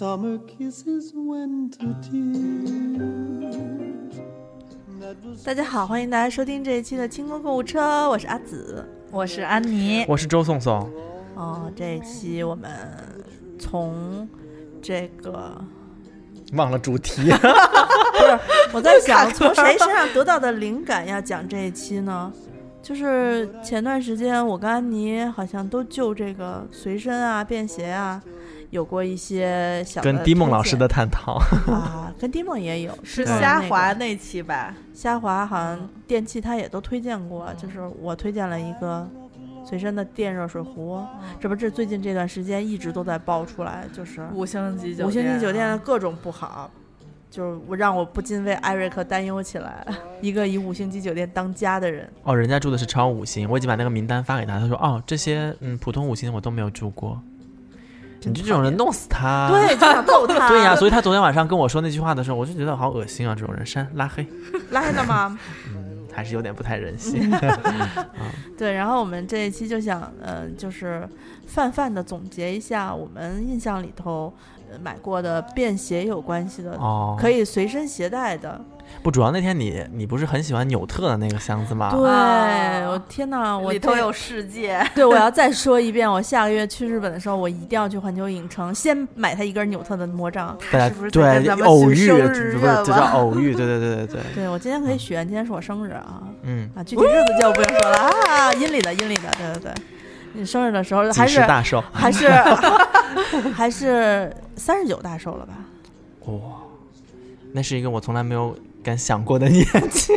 Summer kisses winter tears. That was 大家好，欢迎大家收听这一期的清空购物车，我是阿紫。我是安妮，我是周颂颂，哦，这一期我们从这个忘了主题。不是我在想从谁身上得到的灵感要讲这一期呢？就是前段时间我跟安妮好像都就这个随身啊、便携啊，有过一些小的跟迪梦老师的探讨，啊，跟迪梦也有是虾滑那期吧？虾滑好像电器他也都推荐过，就是我推荐了一个随身的电热水壶，这不这最近这段时间一直都在爆出来，就是五星级酒店，五星级酒店的各种不好，就是我让我不禁为艾瑞克担忧起来。一个以五星级酒店当家的人，哦，人家住的是超五星，我已经把那个名单发给他，他说哦，这些嗯普通五星我都没有住过，真你就这种人弄死他。对，就想揍他。对呀、所以他昨天晚上跟我说那句话的时候，我就觉得好恶心啊，这种人删拉黑，拉黑了吗？嗯，还是有点不太人性。对，然后我们这一期就想，呃，就是泛泛的总结一下我们印象里头、呃、买过的便携有关系的，哦，可以随身携带的。不，主要那天你你不是很喜欢纽特的那个箱子吗？对，啊我天哪，我这里头有世界，对，我要再说一遍，我下个月去日本的时候，我一定要去环球影城，先买它一根纽特的魔杖。大家是不是对咱们偶遇，许生日不是愿这叫望偶遇，对对对对 对，对我今天可以许愿，今天是我生日啊嗯，啊，具体日子就不用说了啊，阴历的阴历的，对对对，你生日的时候还是大寿，还是 还是三十九大寿了吧？哇、那是一个我从来没有敢想过的年纪。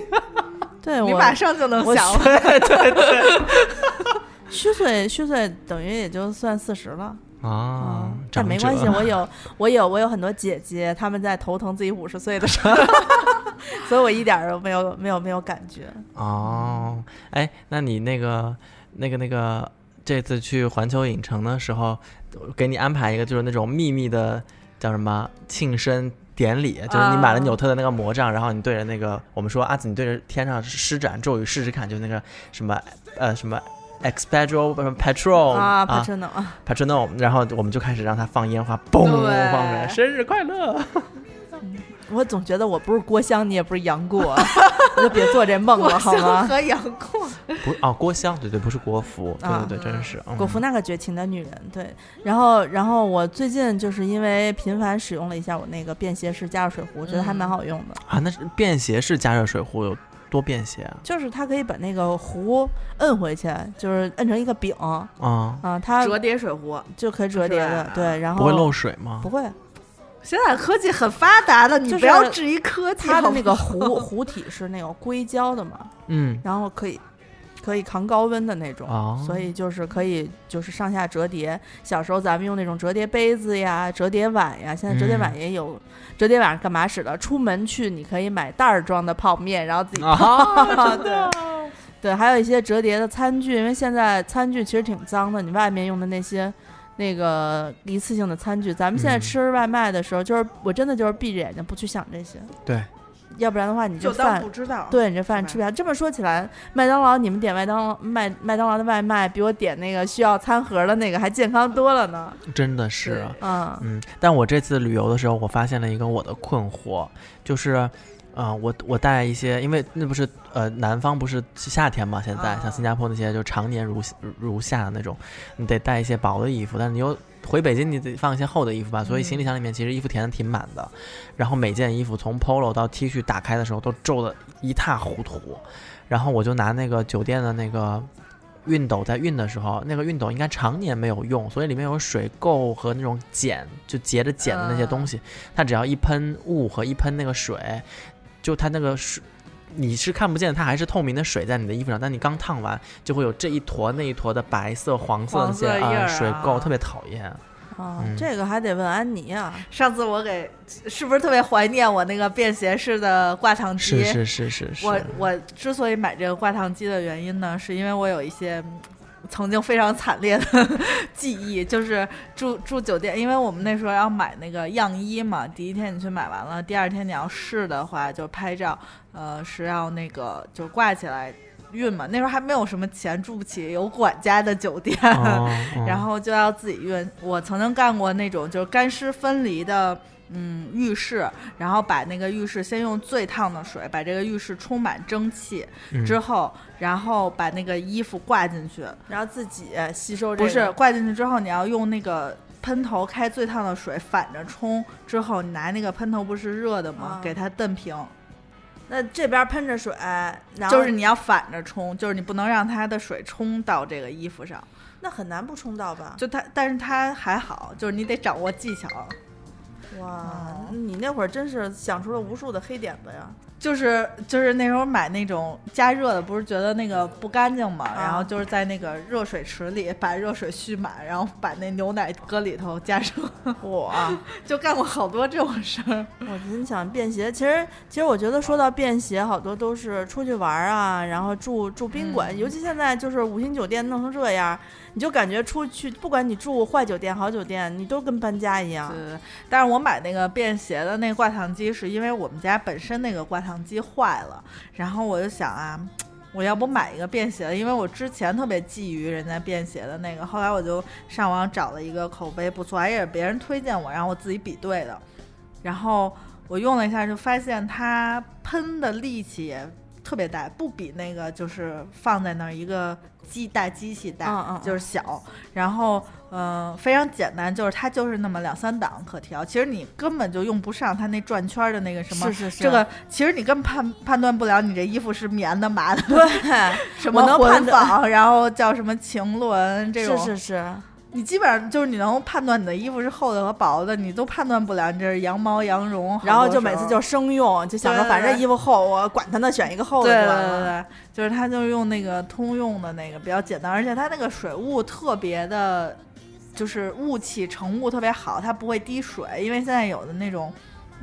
对我你马上就能我想了。虚岁虚岁等于也就算四十了。啊，嗯但没关系，我有 我有我有很多姐姐，她们在头疼自己五十岁的时候，所以我一点儿都没有没有没有感觉。哦，哎，那你那个那个那个这次去环球影城的时候，给你安排一个就是那种秘密的叫什么庆生典礼，就是你买了啊纽特的那个魔杖，然后你对着那个我们说阿紫，你对着天上施展咒语试试看，就是那个什么呃什么。么 Patrol 啊，不真的啊，Patronum，然后我们就开始让他放烟花，嘣放出来，生日快乐！我总觉得我不是郭襄，你也不是杨过，我就别做这梦了，好吗？和杨过，不啊，郭襄，对对，不是郭芙，对啊对对，真是。嗯果服那个绝情的女人，对。然后，然后我最近就是因为频繁使用了一下我那个便携式加热水壶，觉得还蛮好用的。啊，那是便携式加热水壶有多便携啊？就是它可以把那个壶摁回去，就是摁成一个饼啊、啊，它折叠水壶。就可以折叠的，对。然后不会漏水吗不？会，现在科技很发达的，你就是不要质疑科技。它的那个壶壶 体是那种硅胶的嘛，嗯，然后可以可以扛高温的那种，哦所以就是可以就是上下折叠。小时候咱们用那种折叠杯子呀、折叠碗呀，现在折叠碗嗯也有。折叠碗干嘛使的？出门去你可以买袋儿装的泡面，然后自己啊泡。对对，还有一些折叠的餐具，因为现在餐具其实挺脏的，你外面用的那些。那个一次性的餐具，咱们现在嗯吃外卖的时候，就是我真的就是闭着眼睛不去想这些，对，要不然的话你这就当饭不知道。对你这饭吃不下。这么说起来，麦当劳你们点麦当劳麦麦当劳的外卖，比我点那个需要餐盒的那个还健康多了呢。真的是。嗯嗯，但我这次旅游的时候，我发现了一个我的困惑，就是，呃，我我带一些，因为那不是呃南方不是夏天嘛，现在、啊像新加坡那些就常年如如夏的那种，你得带一些薄的衣服，但是你又回北京你得放一些厚的衣服吧，所以行李箱里面其实衣服填的挺满的，然后每件衣服从 polo 到 T 恤打开的时候都皱的一塌糊涂，然后我就拿那个酒店的那个。熨斗在熨的时候，那个熨斗应该常年没有用，所以里面有水垢和那种碱，就结着碱的那些东西。它只要一喷雾和一喷那个水，就它那个水，你是看不见它还是透明的水在你的衣服上，但你刚烫完就会有这一坨那一坨的白色、黄色的那些黄色印儿呃水垢，啊特别讨厌。啊，嗯这个还得问安妮啊。上次我给是不是特别怀念我那个便携式的挂烫机？是是是是是，我我之所以买这个挂烫机的原因呢，是因为我有一些嗯曾经非常惨烈的 记忆，就是住住酒店，因为我们那时候要买那个样衣嘛，第一天你去买完了，第二天你要试的话就拍照，呃，是要那个就挂起来。运嘛，那时候还没有什么钱，住不起有管家的酒店，哦哦然后就要自己运。我曾经干过那种就是干湿分离的。嗯，浴室，然后把那个浴室先用最烫的水把这个浴室充满蒸汽嗯之后，然后把那个衣服挂进去，然后自己吸收这个。不是挂进去之后，你要用那个喷头开最烫的水反着冲，之后你拿那个喷头不是热的吗？啊给它蹬平，那这边喷着水，然后就是你要反着冲，就是你不能让它的水冲到这个衣服上。那很难不冲到吧？就它，但是它还好，就是你得掌握技巧。哇，你那会儿真是想出了无数的黑点子呀！就是就是那时候买那种加热的，不是觉得那个不干净嘛，然后就是在那个热水池里把热水蓄满，然后把那牛奶搁里头加热，我，就干过好多这种事儿。我真想便携。其实，其实我觉得说到便携，好多都是出去玩啊，然后住住宾馆，嗯尤其现在就是五星酒店弄成这样，你就感觉出去，不管你住坏酒店、好酒店，你都跟搬家一样。对，但是我买那个便携的那个挂烫机，是因为我们家本身那个挂烫机坏了，然后我就想啊，我要不买一个便携的，因为我之前特别觊觎人家便携的那个，后来我就上网找了一个口碑不错，还也是别人推荐我，然后我自己比对的，然后我用了一下，就发现它喷的力气也特别大，不比那个就是放在那儿一个机大机器大，嗯嗯嗯。就是小，然后嗯、呃非常简单，就是它就是那么两三档可调，其实你根本就用不上它那转圈儿的那个什么。是是是，这个其实你根本判判断不了你这衣服是棉的麻的，对，什么我能判然后叫什么晴纶这种，是是是，你基本上就是你能判断你的衣服是厚的和薄的，你都判断不了你这是羊毛羊绒，然后就每次就生用，就想着反正衣服厚，我管它呢，选一个厚的对对。对对，就是它就是用那个通用的那个比较简单，而且它那个水雾特别的，就是雾气成雾特别好，它不会滴水，因为现在有的那种。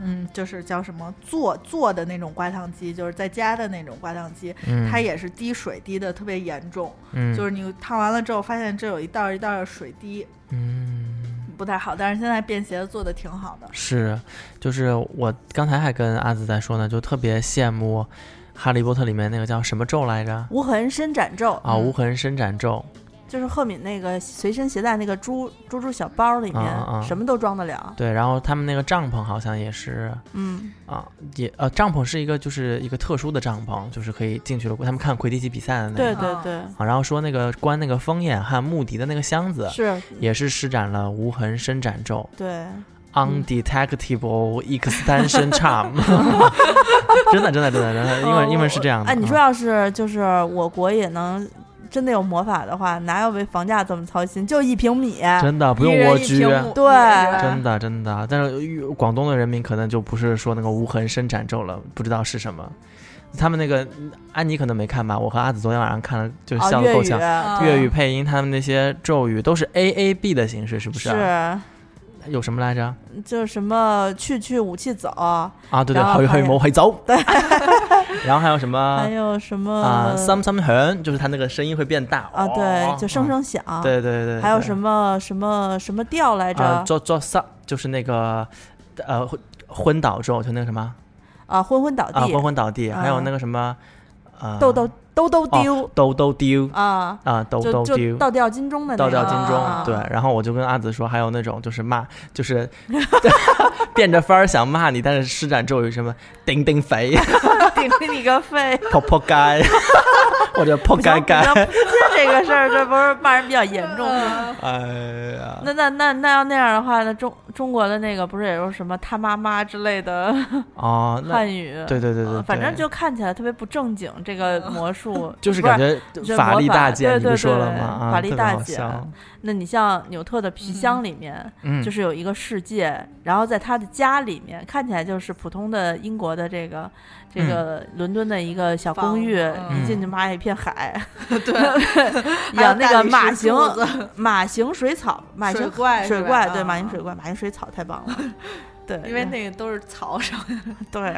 嗯，就是叫什么做做的那种挂烫机，就是在家的那种挂烫机，嗯，它也是滴水滴的特别严重，嗯就是你烫完了之后，发现这有一道一道的水滴，嗯不太好。但是现在便携的做的挺好的，是，就是我刚才还跟阿紫在说呢，就特别羡慕《哈利波特》里面那个叫什么咒来着？无痕伸展咒啊，嗯无痕伸展咒。就是赫敏那个随身携带那个猪猪猪小包里面，什么都装得了。对，然后他们那个帐篷好像也是嗯，啊，也呃，帐篷是一个就是一个特殊的帐篷，就是可以进去了。他们看魁地奇比赛的那个。啊对对对，啊，然后说那个关那个风眼和穆迪的那个箱子，是，也是施展了无痕伸展咒对，（Undetectable Extension Charm）。真的，真的，真的，真的，英文英文是这样的。哎，你说啊要是就是我国也能真的有魔法的话，哪有为房价这么操心？就一平米，真的不用蜗居，对真的真的。但是广东的人民可能就不是说那个无痕伸展咒了，不知道是什么。他们那个安妮可能没看吧，我和阿紫昨天晚上看了，就笑得够呛。啊粤语配音，他们那些咒语都是 A A B 的形式，是不是、啊？是有什么来着？就什么去去武器走，啊，对对，还有冇去走。对。然后还有什么 还有什么啊？some some 响，就是它那个声音会变大啊，对，就声。哦声响。对对对，还有对什么什么什么调来着？啊，做做 s 就是那个呃昏昏倒咒，就那个什么啊，昏昏倒啊，地，昏昏倒地，还有啊那个什么呃豆豆兜兜丢。兜兜丢。啊，啊，兜兜丢。倒吊金钟的那倒吊金钟，啊对，然后我就跟阿紫说，还有那种就是骂，就是 变着法儿想骂你，但是施展咒语什么顶顶肥、顶你个肺！扑扑街，或者扑街街，不行 这个事儿，这不是骂人比较严重吗？嗯 哎呀，那那那那要那样的话，那中中国的那个不是也有什么他妈妈之类的哦，那汉语？对对对对，反正就看起来特别不正经。这个魔术就是不感觉法这魔法力大减，对对你不说了对吗？啊，法力大减那你像纽特的皮箱里面，嗯，就是有一个世界，然后在他的家里面看起来就是普通的英国的这个这个伦敦的一个小公寓，一进去妈一片海，对，养那个马形形马形水草，马形水怪水怪，对啊马形水怪，马形水草太棒了，对，因为那个都是草上，对。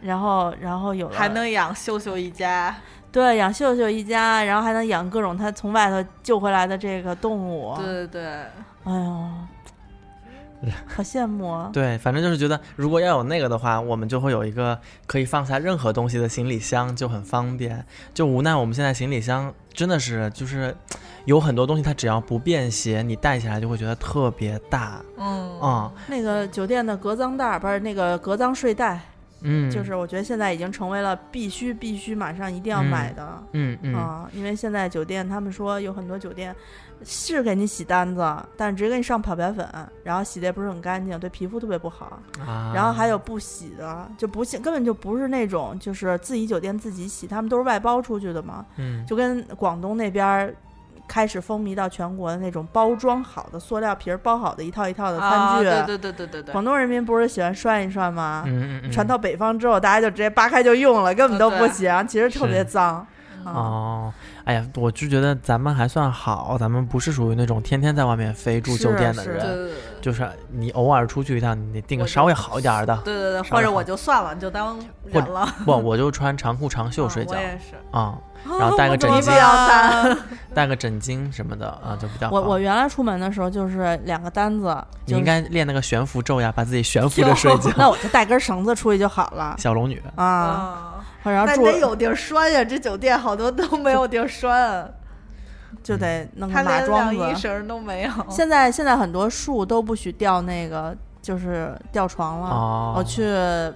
然后，然后有了还能养秀秀一家。对养秀秀一家，然后还能养各种他从外头救回来的这个动物。对对对，哎呦，好羡慕啊！对，反正就是觉得如果要有那个的话，我们就会有一个可以放下任何东西的行李箱，就很方便。就无奈我们现在行李箱真的是就是有很多东西，它只要不便携，你带起来就会觉得特别大。嗯嗯那个酒店的隔脏袋儿不是那个隔脏睡袋，嗯，就是我觉得现在已经成为了必须必须马上一定要买的。嗯嗯啊，因为现在酒店他们说有很多酒店是给你洗单子，但是直接给你上漂白粉，然后洗的也不是很干净，对皮肤特别不好。啊，然后还有不洗的，就不洗，根本就不是那种就是自己酒店自己洗，他们都是外包出去的嘛，嗯就跟广东那边儿开始风靡到全国的那种包装好的塑料皮儿包好的一套一套的餐啊，具。对对对对对对，广东人民不是喜欢涮一涮吗？嗯嗯嗯传到北方之后，大家就直接扒开就用了，根本都不对行，其实特别脏。啊，哦，哎呀，我就觉得咱们还算好，咱们不是属于那种天天在外面飞住酒店的人，对对对就是你偶尔出去一趟，你订个稍微好一点儿的。对对对，或者我就算了，你就当或忍了。不，我就穿长裤长袖睡觉嗯我也是，啊、然后带个枕巾 带个枕巾什么的啊，就比较好。我我原来出门的时候就是两个单子，就你应该练那个悬浮咒呀，把自己悬浮着睡觉。那我就带根绳子出去就好了小龙女，啊。啊，然后住那得有地儿拴呀，这酒店好多都没有地儿拴，就得弄个马连桩子。晾衣绳都没有。现在现在很多树都不许吊那个，就是吊床了。哦我去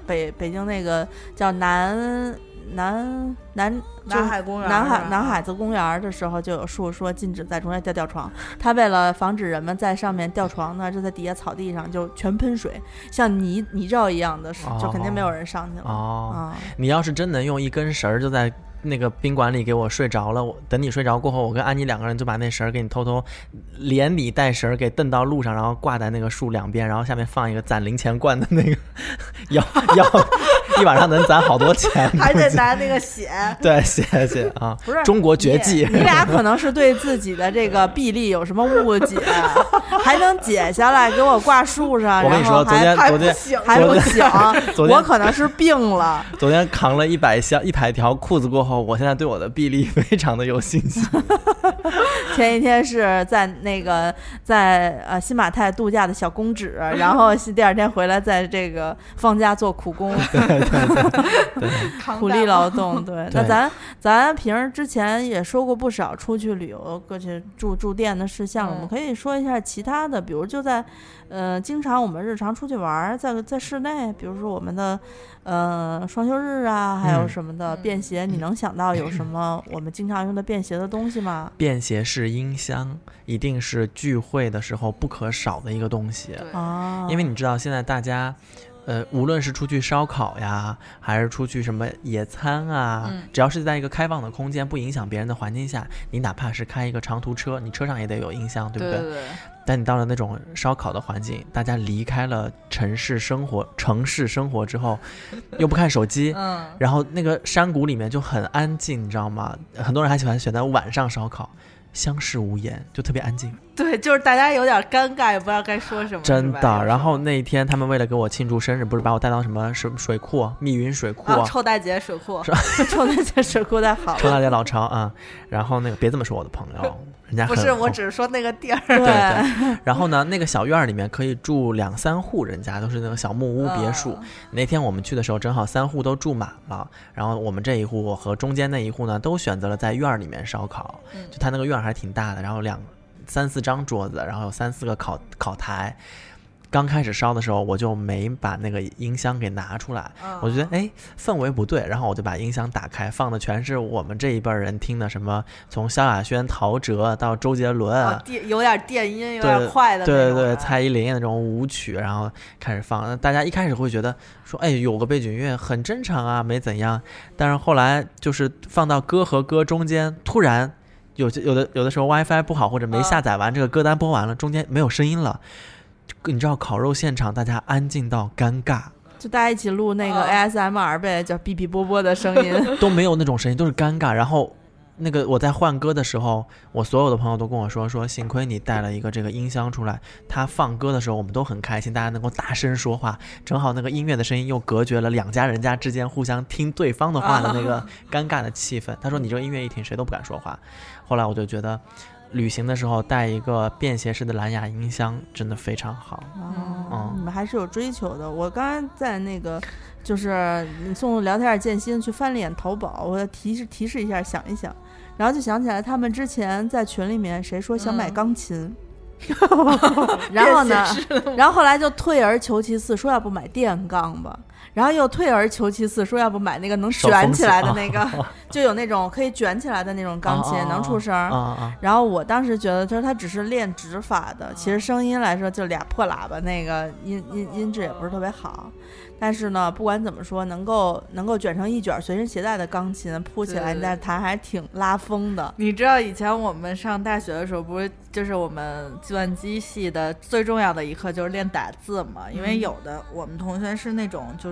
北北京那个叫南南南南海公园南海南海子公园的时候，就有树说禁止在中间吊吊床。他为了防止人们在上面吊床呢，就在底下草地上就全喷水，像泥泥沼一样的，就肯定没有人上去了。哦，啊，你要是真能用一根绳儿就在那个宾馆里给我睡着了，我等你睡着过后，我跟安妮两个人就把那绳儿给你偷偷连你带绳儿给蹬到路上，然后挂在那个树两边，然后下面放一个攒零钱罐的那个，要要 一晚上能攒好多钱，还得拿那个血，对，血血啊，不是中国绝技。你俩可能是对自己的这个臂力有什么误解，还能解下来给我挂树上，我跟你说，昨天昨天。还不行，昨天我可能是病了。昨天扛了一百箱一百条裤子过后，我现在对我的臂力非常的有信心。前一天是在那个在呃新马泰度假的小公主，然后是第二天回来在这个放假做苦工，苦力劳动。对，那咱咱平时之前也说过不少出去旅游过去住住店的事项，我们嗯可以说一下其他的，比如就在呃经常我们日常出去玩儿，在在室内，比如说我们的呃双休日啊，还有嗯。什么的嗯。便携，你能想到有什 么我们经常用的便携的东西吗？便携式音箱一定是聚会的时候不可少的一个东西，对。啊，因为你知道现在大家。呃，无论是出去烧烤呀，还是出去什么野餐啊，嗯只要是在一个开放的空间，不影响别人的环境下，你哪怕是开一个长途车，你车上也得有音箱，对不对对，但你到了那种烧烤的环境，大家离开了城市生活，城市生活之后，又不看手机，嗯，然后那个山谷里面就很安静，你知道吗？很多人还喜欢选择晚上烧烤，相视无言，就特别安静，对，就是大家有点尴尬，也不知道该说什么，真的。然后那一天，他们为了给我庆祝生日，不是把我带到什么水水库、密云水库、啊，臭大姐水库，臭大姐水库太好了。臭大姐老巢啊。然后那个别这么说我的朋友，人家不是，我只是说那个地儿，对 对。然后呢，那个小院儿里面可以住两三户人家，都是那种小木屋别墅。嗯那天我们去的时候，正好三户都住满了，然后我们这一户和中间那一户呢，都选择了在院儿里面烧烤。嗯就他那个院儿还挺大的，然后两三四张桌子，然后有三四个烤烤台。刚开始烧的时候，我就没把那个音箱给拿出来，嗯我觉得哎氛围不对，然后我就把音箱打开，放的全是我们这一辈儿人听的什么，从萧亚轩、陶喆到周杰伦，啊电有点电音，有对点快的对对对，蔡依林那种舞曲，然后开始放。那大家一开始会觉得说，哎，有个背景音乐很正常啊，没怎样。但是后来就是放到歌和歌中间，突然有有的有的时候 WiFi 不好或者没嗯下载完，这个歌单播完了，中间没有声音了。你知道烤肉现场大家安静到尴尬，就大家一起录那个嗯 ASMR 呗，叫哔哔啵啵的声音。都没有那种声音，都是尴尬。然后那个我在换歌的时候，我所有的朋友都跟我说说，幸亏你带了一个这个音箱出来，他放歌的时候我们都很开心，大家能够大声说话，正好那个音乐的声音又隔绝了两家人家之间互相听对方的话的那个尴尬的气氛。他说你这个音乐一停，谁都不敢说话。后来我就觉得。旅行的时候带一个便携式的蓝牙音箱，真的非常好。哦嗯，你们还是有追求的。我刚刚在那个，就是你送聊天儿建新去翻了眼淘宝，我提示提示一下，想一想，然后就想起来他们之前在群里面谁说想买嗯钢琴。然后呢？然后后来就退而求其次，说要不买电钢吧。然后又退而求其次，说要不买那个能卷起来的那个，就有那种可以卷起来的那种钢琴，能出声！然后我当时觉得，就是他只是练指法的，其实声音来说就俩破喇叭，那个音音音质也不是特别好。但是呢，不管怎么说，能够能够卷成一卷随身携带的钢琴铺起来，在弹还挺拉风的。你知道以前我们上大学的时候，不是就是我们计算机系的最重要的一课就是练打字嘛？因为嗯有的我们同学是那种就是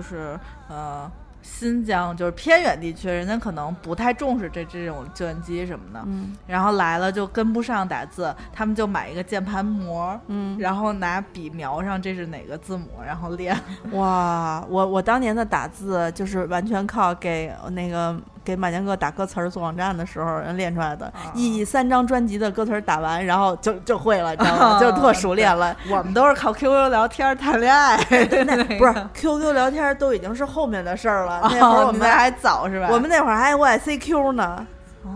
呃新疆就是偏远地区，人家可能不太重视这这种计算机什么的，嗯然后来了就跟不上打字，他们就买一个键盘膜。嗯，然后拿笔描上这是哪个字母，然后练。哇，我我当年的打字就是完全靠给那个给马健哥打歌词儿做网站的时候人练出来的，一三张专辑的歌词儿打完，然后就就会了，你知道吗？就特熟练了。我们都是靠 QQ 聊天谈恋爱，那 不是 QQ 聊天都已经是后面的事儿了，那会儿哦我们还早是吧？我们那会儿还 YCQ 呢。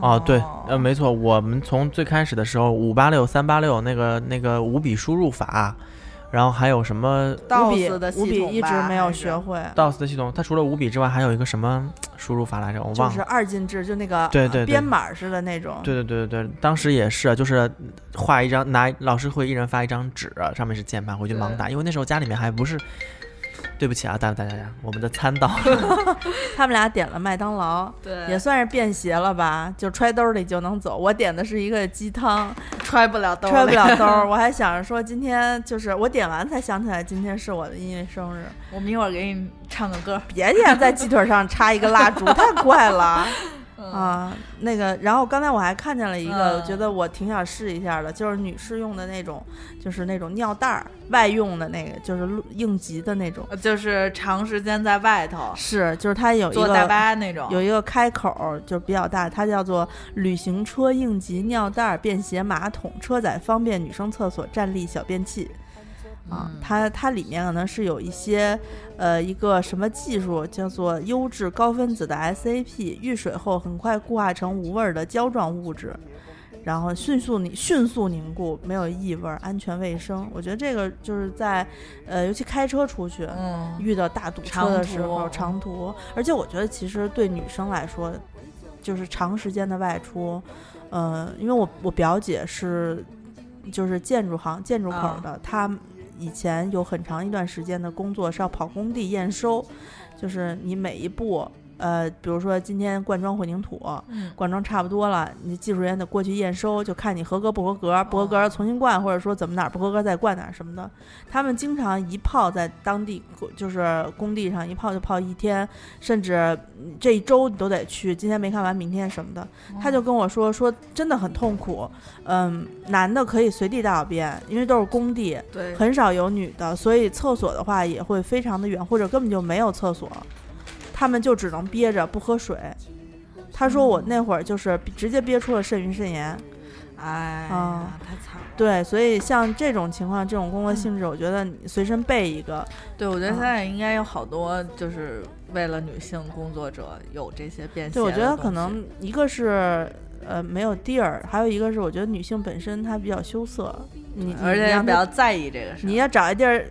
哦，对，呃，没错，我们从最开始的时候，五八六、三八六那个那个五笔输入法，然后还有什么五笔 DOS 的系五笔统吧一直没有学会，DOS 的系统，它除了五笔之外，还有一个什么输入法来着？我忘了。就是二进制，就那个对对对编码似的那种。对对对对对，当时也是，就是画一张，拿老师会一人发一张纸，上面是键盘，回去盲打。因为那时候家里面还不是，对不起啊，大大家，我们的餐到 他们俩点了麦当劳，对也算是便携了吧，就揣兜里就能走。我点的是一个鸡汤，揣不了兜，揣不了兜儿。我还想着说今天就是我点完才想起来今天是我的音乐生日，我们一会儿给你唱个歌。别点在鸡腿上插一个蜡烛，太怪了。嗯啊，那个，然后刚才我还看见了一个，嗯我觉得我挺想试一下的，就是女士用的那种，就是那种尿袋儿，外用的那个，就是录应急的那种。就是长时间在外头是，就是它有一坐大个巴那种，有一个开口儿，就比较大，它叫做旅行车应急尿袋儿便携马桶车载方便女生厕所站立小便器。啊，嗯它它里面可能是有一些，呃，一个什么技术叫做优质高分子的 SAP，遇水后很快固化成无味儿的胶状物质，然后迅速凝迅速凝固，没有异味儿，安全卫生。我觉得这个就是在，呃，尤其开车出去，嗯，遇到大堵车的时候，途长途，而且我觉得其实对女生来说，就是长时间的外出，呃，因为我我表姐是就是建筑行建筑口啊的，她以前有很长一段时间的工作是要跑工地验收，就是你每一步。呃，比如说今天灌装混凝土，嗯灌装差不多了，你技术人员得过去验收，就看你合格不合格，不合格重新灌，或者说怎么哪儿不合格再灌哪儿什么的。他们经常一泡在当地就是工地上一泡就泡一天，甚至嗯这一周你都得去。今天没看完，明天什么的。他就跟我说说真的很痛苦，嗯，男的可以随地大小便，因为都是工地，对，很少有女的，所以厕所的话也会非常的远，或者根本就没有厕所，他们就只能憋着不喝水。他说我那会儿就是直接憋出了肾盂肾炎，哎啊呀，太惨了。对，所以像这种情况、这种工作性质，我觉得你随身备一个，对，我觉得嗯现在应该有好多就是为了女性工作者有这些便携对，我觉得可能一个是呃没有地儿，还有一个是我觉得女性本身她比较羞涩，你你而且比较在意这个事儿。你要找一地儿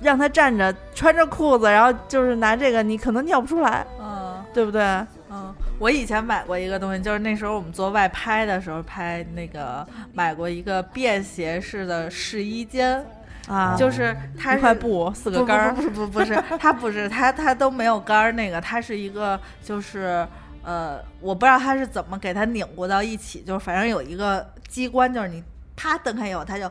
让他站着穿着裤子，然后就是拿这个，你可能尿不出来，嗯。对不对？嗯，我以前买过一个东西，就是那时候我们做外拍的时候拍那个买过一个便携式的试衣间，啊，就是它一块布四不个杆儿。不，是 不不不是，它不是它它都没有杆儿，那个它是一个就是呃，我不知道它是怎么给它拧过到一起，就是反正有一个机关，就是你啪蹬开以后，它就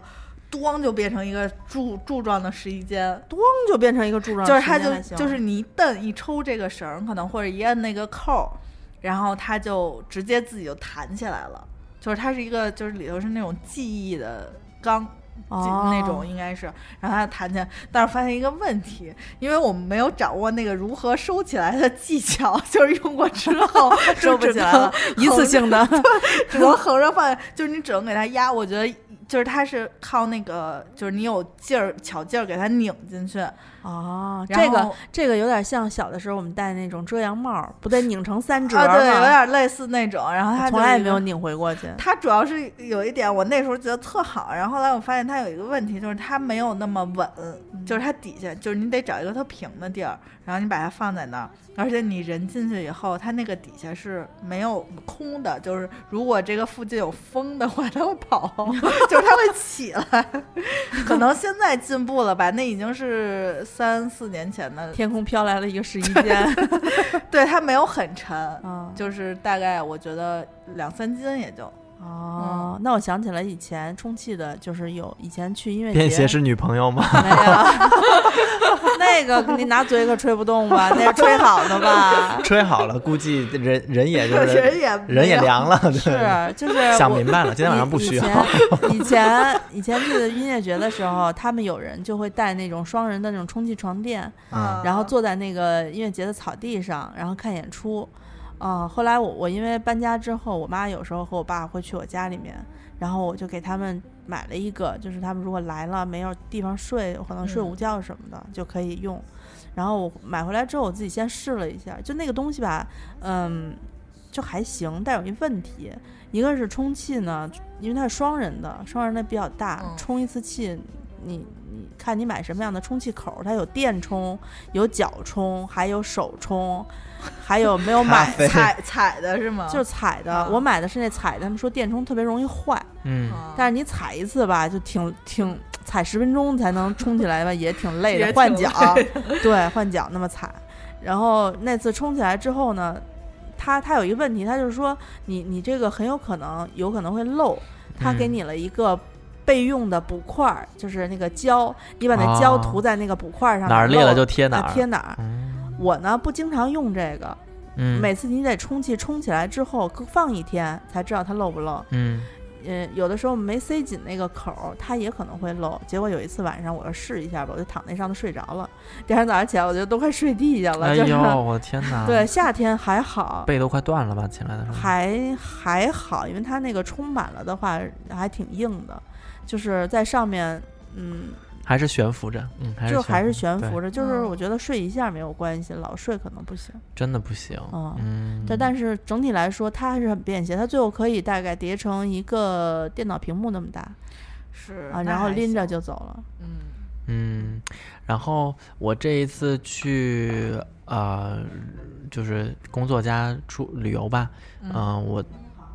咣就变成一个柱柱状的试衣间，咣就变成一个柱状，就是它就就是你一蹬一抽这个绳，可能或者一摁那个扣，然后它就直接自己就弹起来了。就是它是一个，就是里头是那种记忆的钢，哦那种应该是，然后他弹起来，但是发现一个问题，因为我们没有掌握那个如何收起来的技巧，就是用过之后 收不起来了，一次性的。只能横着放，就是你只能给它压。我觉得就是它是靠那个，就是你有劲儿、巧劲儿给它拧进去。哦，这个这个有点像小的时候我们戴那种遮阳帽，不得拧成三折啊，对，有？点类似那种。然后它从来。没有拧回过去。它主要是有一点，我那时候觉得特好，然后后来我发现它有一个问题，就是它没有那么稳，就是它底下就是你得找一个特平的地儿，然后你把它放在那儿，而且你人进去以后，它那个底下是没有空的，就是如果这个附近有风的话，它会跑，就是它会起来。可能现在进步了吧？那已经是三四年前的，天空飘来了一个试衣间，对，它没有很沉，啊就是大概我觉得两三斤也就。哦，那我想起来以前充气的，就是有以前去音乐节，便携是女朋友吗？没有，那个你拿嘴可吹不动吧？那是吹好的吧？吹好了，估计人人也就是 人也人也凉了，对是，就是我想明白了，今天晚上不需要。以前以前去的音乐节的时候，他们有人就会带那种双人的那种充气床垫，嗯然后坐在那个音乐节的草地上，然后看演出。啊、后来我我因为搬家之后，我妈有时候和我爸会去我家里面，然后我就给他们买了一个，就是他们如果来了没有地方睡，可能睡嗯午觉什么的、就可以用。然后我买回来之后，我自己先试了一下，就那个东西吧，嗯，就还行，但有一问题，一个是充气呢，因为它是双人的，双人的比较大，嗯充一次气，你你看你买什么样的充气口，它有电充，有脚充，还有手充，还有没有买踩踩的是吗？就是踩的，啊我买的是那踩的，他们说电充特别容易坏，嗯，啊但是你踩一次吧，就挺挺踩十分钟才能充起来吧，也挺累的，换脚，对，换脚那么踩。然后那次充起来之后呢，它它有一个问题，它就是说你你这个很有可能有可能会漏，它给嗯你了一个。备用的补块儿就是那个胶，你把那胶哦涂在那个补块儿上面，哪儿裂了漏就贴哪儿。啊贴哪儿。嗯我呢不经常用这个，嗯，每次你得充气充起来之后，各放一天才知道它漏不漏。嗯嗯，有的时候没塞紧那个口儿，它也可能会漏。结果有一次晚上，我要试一下吧，我就躺那上头睡着了。第二天早上起来，我觉得都快睡地下了，就是、哎呦，我的天哪！对，夏天还好，背都快断了吧？起来的时候。还还好，因为它那个充满了的话还挺硬的，就是在上面，嗯，还是悬浮着，嗯，还是就还是悬浮着。就是嗯我觉得睡一下没有关系，老睡可能不行。真的不行。嗯嗯，对，但是整体来说，它还是很便携。它最后可以大概叠成一个电脑屏幕那么大啊，是啊然后拎着就走了。嗯嗯，然后我这一次去呃，就是工作加出旅游吧，嗯、嗯我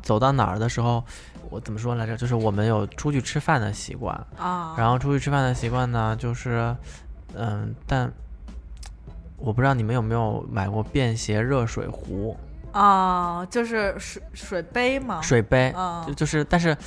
走到哪儿的时候，我怎么说来着？就是我们有出去吃饭的习惯，啊，然后出去吃饭的习惯呢，就是嗯，但我不知道你们有没有买过便携热水壶、啊，就是水水杯嘛，水杯。啊就就是，但是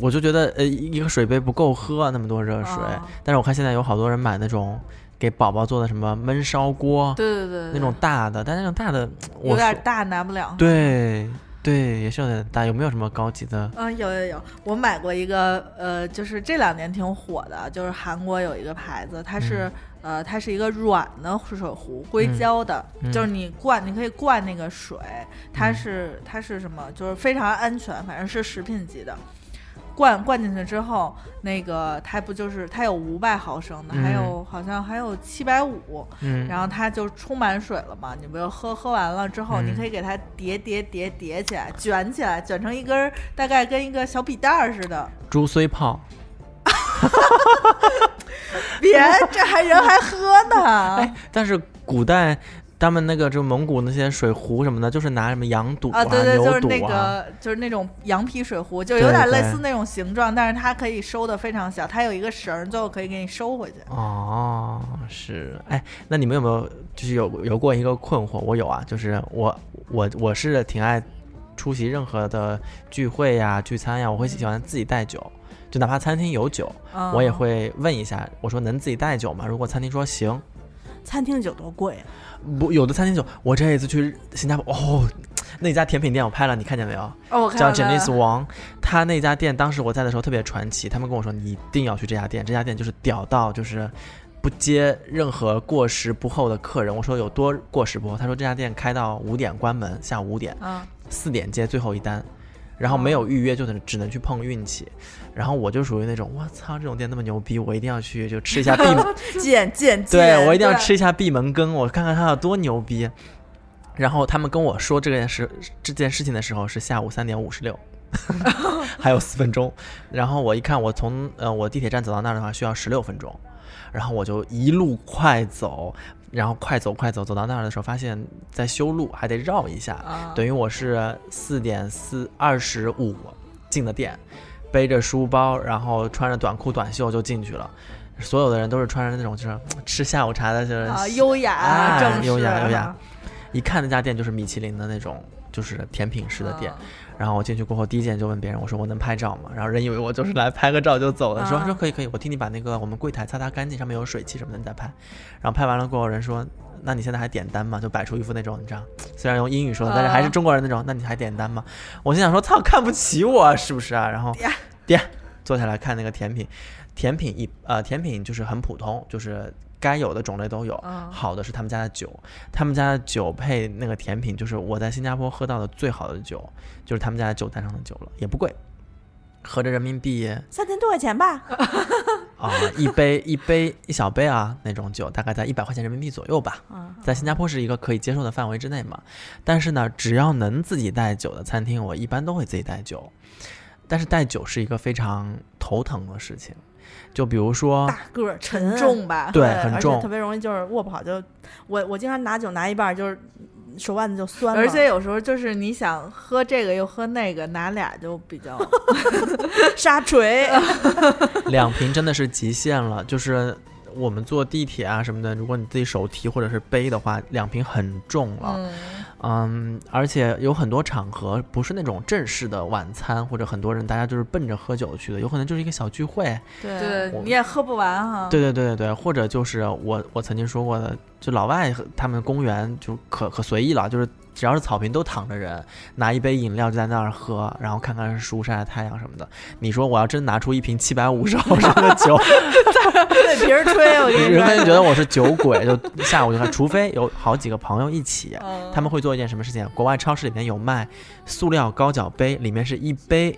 我就觉得，呃，一一个水杯不够喝那么多热水。啊但是我看现在有好多人买那种给宝宝做的什么焖烧锅，对对对，那种大的，但那种大的，我有点大，拿不了。对对，也是有点大。有没有什么高级的？嗯，有有有，我买过一个，呃，就是这两年挺火的，就是韩国有一个牌子，它是、呃，它是一个软的水壶，硅嗯胶的，嗯就是你灌，你可以灌那个水，它嗯是它是什么？就是非常安全，反正是食品级的。灌灌进去之后，那个它不就是它有五百毫升的，还有好像还有七百五，嗯，然后它就充满水了嘛，你不就喝喝完了之后，你嗯可以给它叠叠叠叠起来，卷起来，卷成一根儿，大概跟一个小笔袋儿似的。猪虽泡。别，这还人还喝呢 哎，但是古代他们那个就蒙古那些水壶什么的，就是拿什么羊肚啊！对对，牛就是那个，就是那种羊皮水壶，就有点类似那种形状，但是它可以收的非常小，它有一个绳儿，最后可以给你收回去。哦，是，哎，那你们有没有就是有有过一个困惑？我有啊，就是我我我是挺爱出席任何的聚会呀、聚餐呀，我会喜欢自己带酒，就哪怕餐厅有酒，嗯、我也会问一下，我说能自己带酒吗？如果餐厅说行，餐厅酒多贵啊！不，有的餐厅酒，我这一次去新加坡，哦，那家甜品店我拍了，你看见没有？哦，我看叫到了 Janice 王，他那家店当时我在的时候特别传奇，他们跟我说你一定要去这家店，这家店就是屌到就是不接任何过时不候的客人。我说有多过时不候？他说这家店开到五点关门，下午五点，嗯，四点接最后一单，然后没有预约就能只能去碰运气。然后我就属于那种，我操，这种店那么牛逼，我一定要去就吃一下闭门，见见见！对我一定要吃一下闭门羹，我看看它有多牛逼。然后他们跟我说这件事这件事情的时候是下午三点五十六，还有四分钟。然后我一看，我从呃我地铁站走到那儿的话需要十六分钟，然后我就一路快走，然后快走快走，走到那儿的时候发现在修路，还得绕一下，啊，等于我是四点四二十五进的店，背着书包，然后穿着短裤短袖就进去了。所有的人都是穿着那种就是 吃下午茶的，就是啊，优雅哎正式，优雅优雅 一看那家店就是米其林的那种，就是甜品式的店。嗯然后我进去过后，第一件就问别人，我说我能拍照吗？然后人以为我就是来拍个照就走了，说啊说可以可以，我替你把那个我们柜台擦擦干净，上面有水汽什么的，你再拍。然后拍完了过后，人说那你现在还点单吗？就摆出一副那种你知道，虽然用英语说的，但是还是啊中国人那种，那你还点单吗？我心想说操，看不起我是不是啊？然后点点坐下来看那个甜品，甜品一呃甜品就是很普通，就是该有的种类都有。嗯好的是他们家的酒，他们家的酒配那个甜品，就是我在新加坡喝到的最好的酒，就是他们家的酒单上的酒了，也不贵，合着人民币三千多块钱吧？啊、一杯一杯一小杯啊那种酒，大概在一百块钱人民币左右吧。嗯，在新加坡是一个可以接受的范围之内嘛。但是呢，只要能自己带酒的餐厅，我一般都会自己带酒。但是带酒是一个非常头疼的事情，就比如说，大个儿沉沉重吧？对很重特别容易就是握不好就我我经常拿酒拿一半儿就是手腕子就酸了，而且有时候就是你想喝这个又喝那个，拿俩就比较 沙锤，两瓶真的是极限了，就是我们坐地铁啊什么的，如果你自己手提或者是背的话，两瓶很重了。嗯嗯，而且有很多场合不是那种正式的晚餐，或者很多人大家就是奔着喝酒去的，有可能就是一个小聚会。对你也喝不完哈。对对对对对，或者就是我我曾经说过的，就老外他们公园就可可随意了，就是只要是草坪都躺着人，拿一杯饮料就在那儿喝，然后看看书、晒晒太阳什么的。你说我要真拿出一瓶七百五十 毫升的酒，对别人吹，我跟你人家就，觉得我是酒鬼，就下午就看，除非有好几个朋友一起，嗯，他们会做一件什么事情？国外超市里面有卖塑料高脚杯，里面是一杯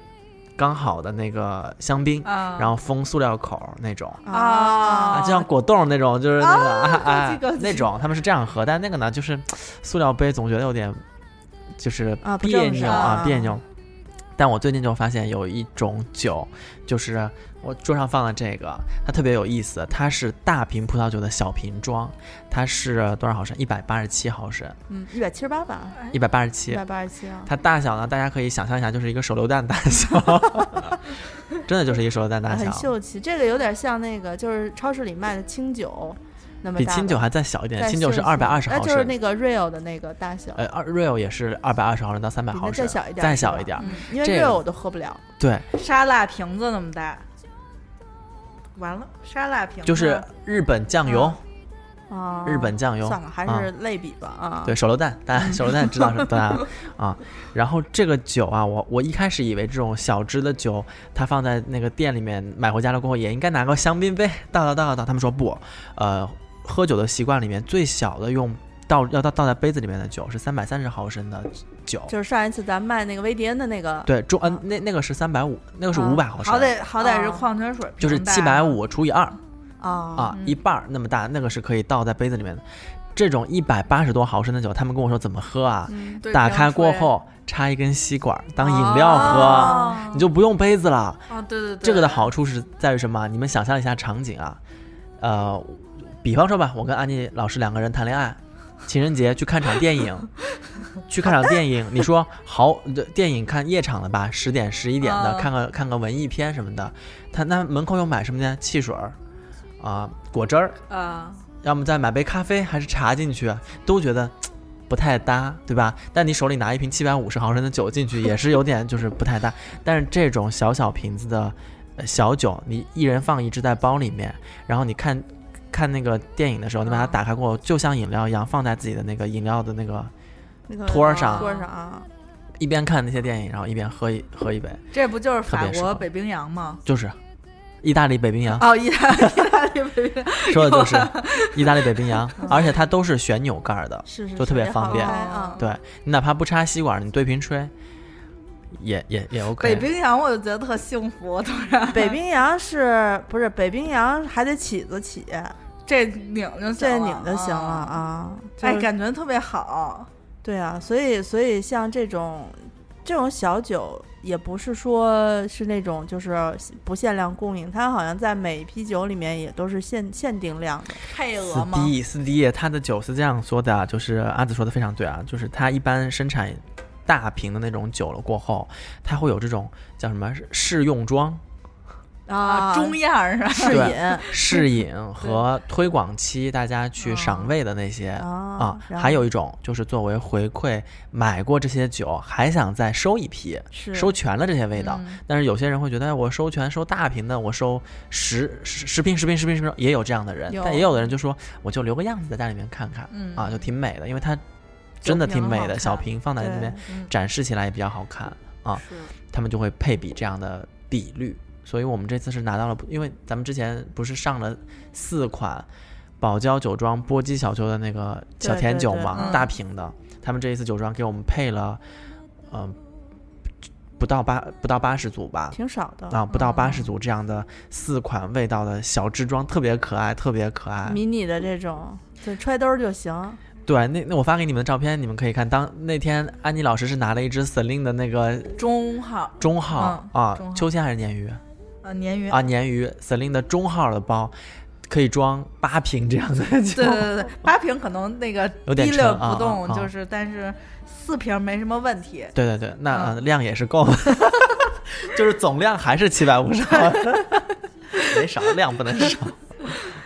刚好的那个香槟，啊，然后封塑料口那种。啊啊，就像果冻那种，就是那个啊高啊那种，他们是这样喝，但那个呢，就是塑料杯，总觉得有点就是啊别扭啊啊别扭。但我最近就发现有一种酒，就是我桌上放的这个，它特别有意思，它是大瓶葡萄酒的小瓶装，它是多少毫升？一百八十七毫升，嗯，一百七十八吧，一百八十七一。百八十七啊，它大小呢，大家可以想象一下，就是一个手榴弹大小，真的就是一个手榴弹大小很小，秀气。这个有点像那个，就是超市里卖的清酒，那么比清酒还再小一点，清酒是二百二十毫升。就是那个 real 的那个大小，呃，二 real 也是二百二十毫升到三百毫升，再小一点，再小一点因为 real 我都喝不了。对，沙拉瓶子那么大，完了，沙拉瓶子就是日本酱油，啊，日本酱油算了，还啊是类比吧啊。对，手榴弹，大家 手榴弹知道是多大啊。然后这个酒啊，我我一开始以为这种小支的酒，它放在那个店里面买回家了过后，也应该拿个香槟杯倒倒倒倒倒。他们说不，呃，喝酒的习惯里面最小的用倒要倒倒在杯子里面的酒是三百三十毫升的酒。就是上一次咱卖那个威迪恩的那个，对，中嗯、那那个是三百五，那个是啊五百毫升，好歹好歹是啊矿泉水就是七百五除以二。啊啊，嗯一半儿那么大，那个是可以倒在杯子里面的。这种一百八十多毫升的酒，他们跟我说怎么喝啊？嗯，打开过，后插一根吸管当饮料喝，哦你就不用杯子了。水啊，对对对，这个的好处是在于什么？你们想象一下场景啊，呃，比方说吧，我跟安妮老师两个人谈恋爱，情人节去看场电影，去看场电影，你说好，呃电影看夜场的吧，十点十一点的，嗯看个看个文艺片什么的，他那门口又买什么呢？汽水儿啊、果汁儿，啊，要么再买杯咖啡还是茶进去，都觉得不太搭，对吧？但你手里拿一瓶七百五十毫升的酒进去，也是有点就是不太搭。但是这种小小瓶子的呃小酒，你一人放一支在包里面，然后你看。看看那个电影的时候，你把它打开过后，就像饮料一样放在自己的那个饮料的那个托儿上。托儿上啊，一边看那些电影，然后一边喝一喝一杯，这不就是法国北冰洋吗？就是。意大利北冰洋，哦，意大利意大利北冰洋，说的就是意大利北冰洋，而且它都是旋钮盖儿的，是是就特别方便。啊。对你哪怕不插吸管，你对瓶吹，也也也 OK。北冰洋我就觉得特幸福，突然。北冰洋是不是北冰洋还得起子起，这拧就行了，这拧就行了啊。啊？哎，就是感觉特别好。对啊，所以所以像这种这种小酒，也不是说是那种就是不限量供应，它好像在每一批酒里面也都是限限定量的。配额吗？D 四 D，它的酒是这样说的啊，就是阿紫说的非常对啊，就是它一般生产大瓶的那种酒了过后，它会有这种叫什么试用装、啊，中样是吧？试饮试饮和推广期，大家去赏味的那些。啊啊，还有一种就是作为回馈，买过这些酒还想再收一批，收全了这些味道。嗯但是有些人会觉得，哎，我收全收大瓶的，我收十十十瓶十瓶十瓶十瓶，也有这样的人。但也有的人就说，我就留个样子在家里面看看，嗯啊，就挺美的，因为它真的挺美的，瓶小瓶放在那边嗯展示起来也比较好看啊。他们就会配比这样的比率。所以我们这次是拿到了，因为咱们之前不是上了四款宝娇酒庄波姬小丘的那个小对对对甜酒嘛，嗯大瓶的。他们这一次酒庄给我们配了，嗯、不到八不到八十组吧，挺少的啊，不到八嗯十组这样的四款味道的小支装，特别可爱，特别可爱。迷你的这种，就揣兜儿就行。对，那那我发给你们的照片，你们可以看。当那天安妮老师是拿了一只 Celine 的那个中号中号、啊秋千还是鲶鱼？啊，鲶鱼啊，鲶鱼 Celine 的中号的包，可以装八瓶这样的酒。对对对对，八瓶可能那个 有点不动，就是但是四瓶没什么问题。对对对，那、量也是够的，就是总量还是七百五十毫升，没少，量不能少。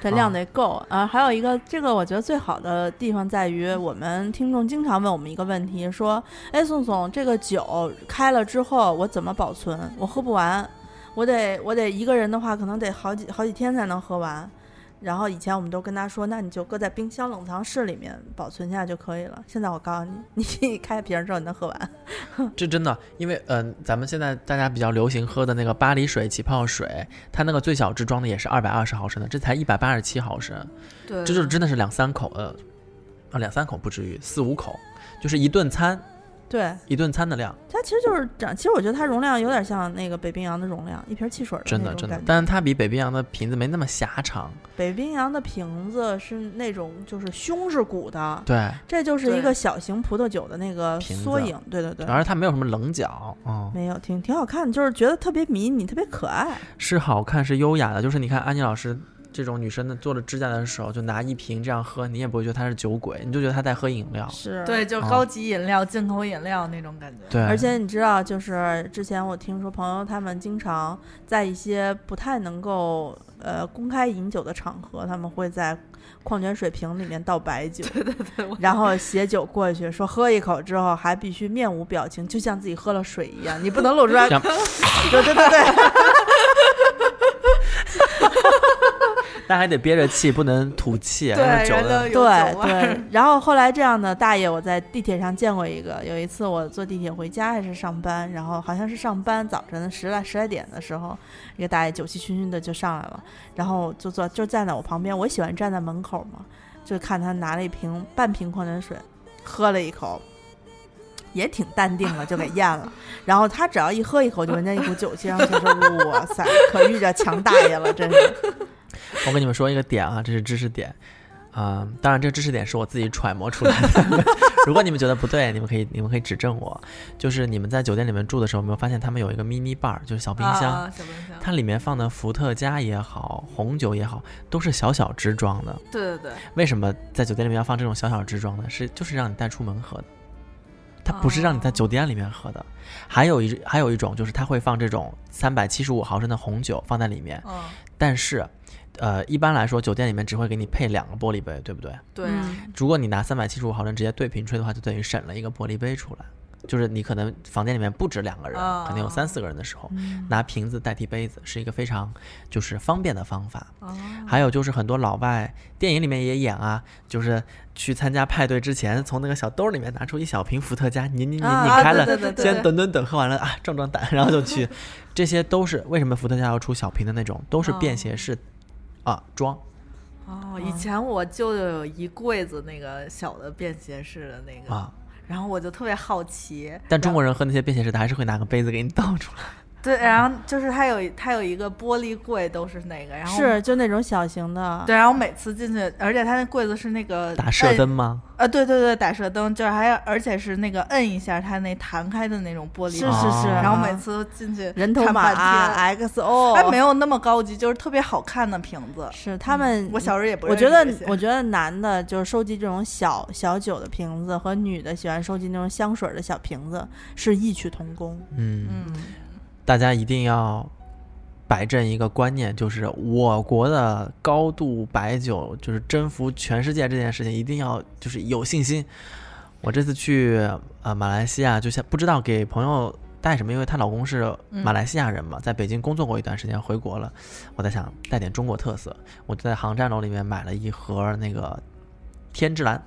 这量得够啊。还有一个，这个我觉得最好的地方在于，我们听众经常问我们一个问题，说：“哎，宋总，这个酒开了之后我怎么保存？我喝不完，我得我得一个人的话，可能得好几好几天才能喝完。”然后以前我们都跟他说，那你就搁在冰箱冷藏室里面保存下就可以了。现在我告诉你，你开瓶之后你能喝完。这真的，因为嗯、呃咱们现在大家比较流行喝的那个巴黎水起泡水，它那个最小支装的也是二百二十毫升的，这才一百八十七毫升，对，这就是真的是两三口呃，啊，两三口不至于，四五口，就是一顿餐对，一顿餐的量，它其实就是长，其实我觉得它容量有点像那个北冰洋的容量，一瓶汽水的真的真的但是它比北冰洋的瓶子没那么狭长，北冰洋的瓶子是那种就是胸是鼓的，对，这就是一个小型葡萄酒的那个瓶缩影。对对对，而且它没有什么棱角，嗯，没有，挺挺好看的，就是觉得特别迷你，特别可爱。是好看是优雅的，就是你看安妮老师这种女生的做了指甲的时候，就拿一瓶这样喝，你也不会觉得她是酒鬼，你就觉得她在喝饮料。是对，就高级饮料、进口饮料那种感觉。对，而且你知道，就是之前我听说朋友他们经常在一些不太能够呃公开饮酒的场合，他们会在矿泉水瓶里面倒白酒，对对对，然后携酒过去，说喝一口之后还必须面无表情，就像自己喝了水一样，你不能露出来。对对对对，但还得憋着气，不能吐气，对那酒的人都有对对，然后后来这样的大爷，我在地铁上见过一个。有一次我坐地铁回家还是上班，然后好像是上班，早晨十来十来点的时候，一个大爷酒气熏熏的就上来了，然后就坐就站在我旁边。我喜欢站在门口嘛，就看他拿了一瓶半瓶矿泉水，喝了一口。也挺淡定了，就给咽了。然后他只要一喝一口，就闻见一股酒气，然后就说：“ 哇塞，可遇着强大爷了，真是。我跟你们说一个点啊，这是知识点。啊、当然这个知识点是我自己揣摩出来的。如果你们觉得不对，你们可以你们可以指正我。就是你们在酒店里面住的时候，有没有发现他们有一个 mini bar，就是小冰箱，啊、小冰箱。它里面放的伏特加也好，红酒也好，都是小小支装的。对对对，为什么在酒店里面要放这种小小支装呢？是就是让你带出门喝的，它不是让你在酒店里面喝的。还有一还有一种就是它会放这种三百七十五毫升的红酒放在里面，嗯，但是，呃，一般来说酒店里面只会给你配两个玻璃杯，对不对？对如果你拿三百七十五毫升直接对瓶吹的话，就等于省了一个玻璃杯出来。就是你可能房间里面不止两个人，哦可能有三四个人的时候，嗯拿瓶子代替杯子是一个非常就是方便的方法。哦还有就是很多老外电影里面也演啊，就是去参加派对之前，从那个小兜里面拿出一小瓶伏特加，拧拧拧拧啊开了，对对对对先等等等，喝完了啊，壮壮胆，然后就去。这些都是为什么伏特加要出小瓶的那种，都是便携式、啊装。哦，以前我舅舅有一柜子那个小的便携式的那个，啊，然后我就特别好奇。但中国人喝那些便携式的，还是会拿个杯子给你倒出来。对，然后就是它有它有一个玻璃柜，都是那个，然后是就那种小型的，对，然后每次进去，而且它那柜子是那个打射灯吗？呃，对对对，打射灯，就是还有，而且是那个摁一下，它那弹开的那种玻璃是是是然后啊每次进去人头马，XO，它没有那么高级，就是特别好看的瓶子。是他们，我小时候也不我觉得我觉得男的就是收集这种小小酒的瓶子，和女的喜欢收集那种香水的小瓶子是异曲同工。嗯，嗯，大家一定要摆正一个观念，就是我国的高度白酒就是征服全世界这件事情，一定要就是有信心。我这次去呃马来西亚，就像不知道给朋友带什么，因为她老公是马来西亚人嘛，在北京工作过一段时间，回国了。我在想带点中国特色，我就在航站楼里面买了一盒那个天之蓝，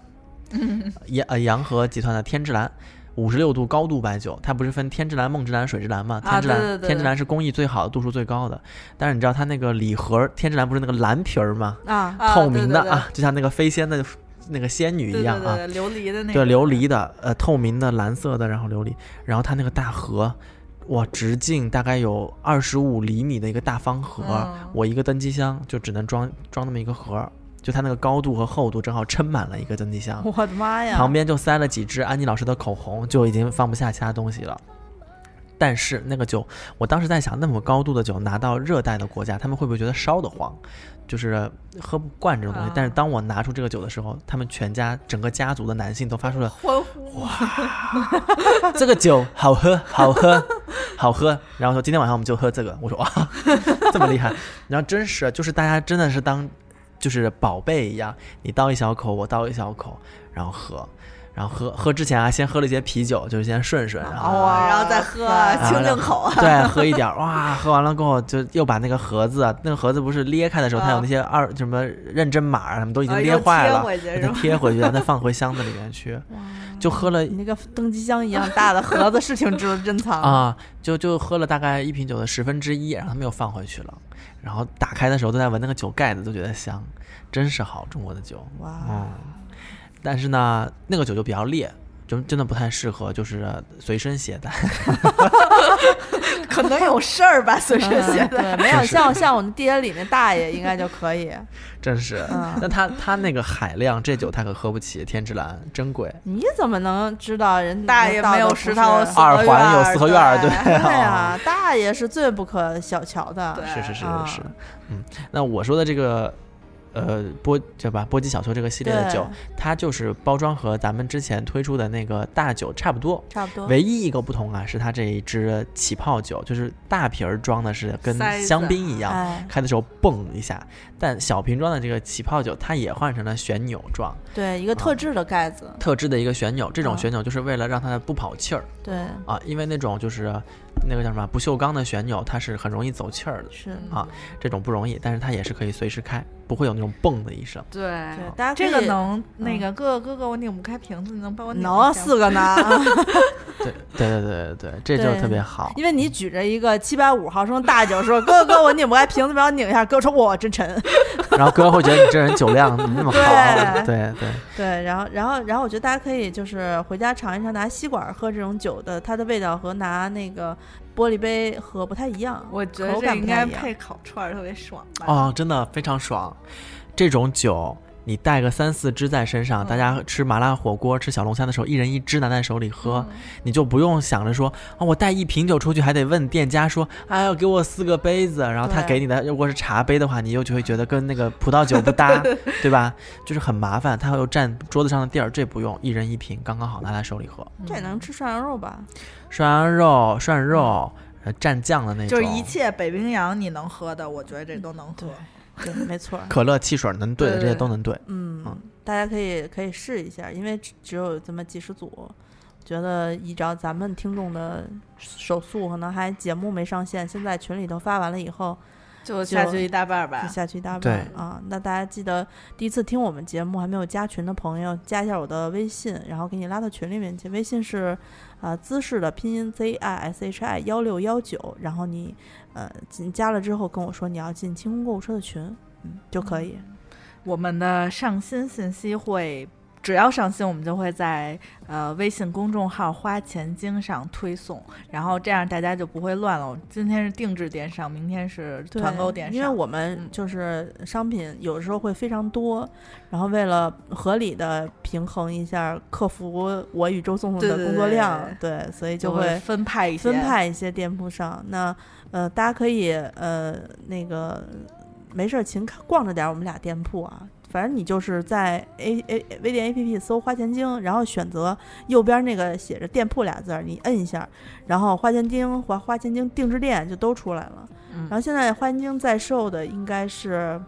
洋呃洋河集团的天之蓝。五十六度高度白酒，它不是分天之蓝、梦之蓝、水之蓝嘛？啊天之蓝，对对对天之蓝是工艺最好的、度数最高的。但是你知道它那个礼盒，天之蓝不是那个蓝皮儿吗？啊，啊透明的啊，就像那个飞仙的那个仙女一样啊。琉璃的那个，对，琉璃的，呃，透明的蓝色的，然后琉璃，然后它那个大盒，哇，直径大概有二十五厘米的一个大方盒，嗯我一个登机箱就只能装装那么一个盒，就它那个高度和厚度正好撑满了一个登机箱，我的妈呀！旁边就塞了几支安妮老师的口红，就已经放不下其他东西了。但是那个酒，我当时在想，那么高度的酒拿到热带的国家，他们会不会觉得烧得慌？就是喝不惯这种东西。啊但是当我拿出这个酒的时候，他们全家整个家族的男性都发出了欢呼，哇这个酒好喝，好喝，好喝。然后说今天晚上我们就喝这个。我说哇，这么厉害。然后真是，就是大家真的是当就是宝贝一样，你倒一小口，我倒一小口，然后喝。然后喝喝之前啊，先喝了一些啤酒，就是先顺顺，然后、哇，然后再喝清清口啊，对，喝一点儿，哇，喝完了过后就又把那个盒子，那个盒子不是裂开的时候，它有那些二什么认真码啊，什么都已经裂坏了，贴回去把它贴回去，然后再放回箱子里面去，就喝了你那个登机箱一样大的盒子是挺值得珍藏。啊，就就喝了大概一瓶酒的十分之一，然后他们又放回去了。然后打开的时候都在闻那个酒盖子，都觉得香，真是好中国的酒。哇，嗯，但是呢，那个酒就比较烈，就真的不太适合就是随身携带。可能有事儿吧，随身携带。对，没有像像我们地铁里那大爷应该就可以。真是，嗯那他他那个海量，这酒他可喝不起，天之蓝珍贵。你怎么能知道人大爷没有食食堂有四合二环有院儿四合院儿，对对对啊，啊，大爷是最不可小瞧的。是是是啊是是，嗯，那我说的这个。呃，波对吧？波姬小球这个系列的酒，它就是包装和咱们之前推出的那个大酒差不多，差不多。唯一一个不同啊，是它这一支起泡酒，就是大瓶儿装的是跟香槟一样，哎，开的时候蹦一下，但小瓶装的这个起泡酒，它也换成了旋钮状，对，一个特制的盖子。特制的一个旋钮。这种啊旋钮就是为了让它不跑气儿对，啊，因为那种就是那个叫什么不锈钢的旋钮，它是很容易走气儿的，是。啊这种不容易，但是它也是可以随时开，不会有那种蹦的一声。对对，大家这个以能那个哥哥哥哥，我拧不开瓶子，你能帮我拧能四个呢，对对对对对对，这就对特别好。因为你举着一个七百五毫升大酒说：“哥哥，我拧不开瓶子，帮我拧一下。”哥说：“哇，真沉。然后哥会觉得你这人酒量怎么那么好，对对对。”对，然后，然后，然后，我觉得大家可以就是回家尝一尝，拿吸管喝这种酒的，它的味道和拿那个玻璃杯喝不太一样。我觉得应该配烤串儿特别爽吧？哦，真的非常爽。这种酒你带个三四只在身上，大家吃麻辣火锅、吃小龙虾的时候，一人一只拿在手里喝，你就不用想着说啊，我带一瓶酒出去还得问店家说，哎呀，给我四个杯子，然后他给你的如果是茶杯的话，你又就会觉得跟那个葡萄酒不搭，对吧？就是很麻烦，它又占桌子上的地儿，这不用，一人一瓶，刚刚好拿在手里喝。这也能吃涮羊肉吧？涮羊肉、涮肉。呃蘸酱的那种，就是一切北冰洋你能喝的，我觉得这都能喝。对，没错。可乐、汽水能兑的这些都能兑。嗯嗯，大家可以可以试一下，因为只只有这么几十组，觉得依照咱们听众的手速，可能还节目没上线，现在群里头发完了以后，就下去一大半儿就。下去一大半对儿啊。那大家记得第一次听我们节目还没有加群的朋友，加一下我的微信，然后给你拉到群里面去。微信是啊姿势的拼音 Z I S H I 幺六幺九，然后你呃进加了之后跟我说你要进清空购物车的群，嗯就可以。我们的上新信息会。只要上新，我们就会在呃微信公众号“花钱经”上推送，然后这样大家就不会乱了。今天是定制电商，明天是团购电商。因为我们嗯就是商品有时候会非常多，然后为了合理的平衡一下客服我与周颂颂的工作量，对对，所以就就会分派一些分派一些店铺上。那呃，大家可以呃那个没事儿勤看逛着点儿我们俩店铺啊。反正你就是在 A A 微店 A P P 搜花钱精，然后选择右边那个写着店铺俩字儿，你摁一下，然后花钱精花花钱精定制店就都出来了。嗯然后现在花钱精在售的应该是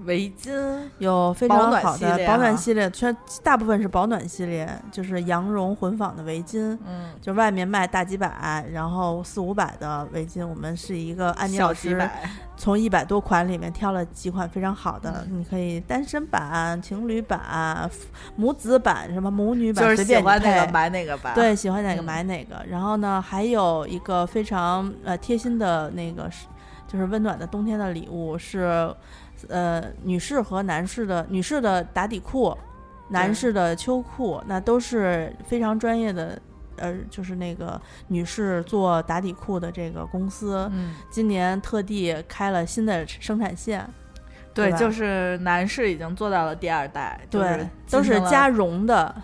围巾，有非常好的保暖系列，全大部分是保暖系列，就是羊绒混纺的围巾。嗯，就外面卖大几百，然后四五百的围巾，我们是一个安妮老师小几百，从一百多款里面挑了几款非常好的，嗯你可以单身版、情侣版、母子版、什么母女版，就是喜欢哪个配买哪个吧。，对，喜欢哪个嗯买哪个。然后呢，还有一个非常呃贴心的那个是，就是温暖的冬天的礼物是，呃，女士和男士的女士的打底裤，男士的秋裤，那都是非常专业的。呃，就是那个女士做打底裤的这个公司，嗯，今年特地开了新的生产线，对，对就是男士已经做到了第二代，对，都是加绒的，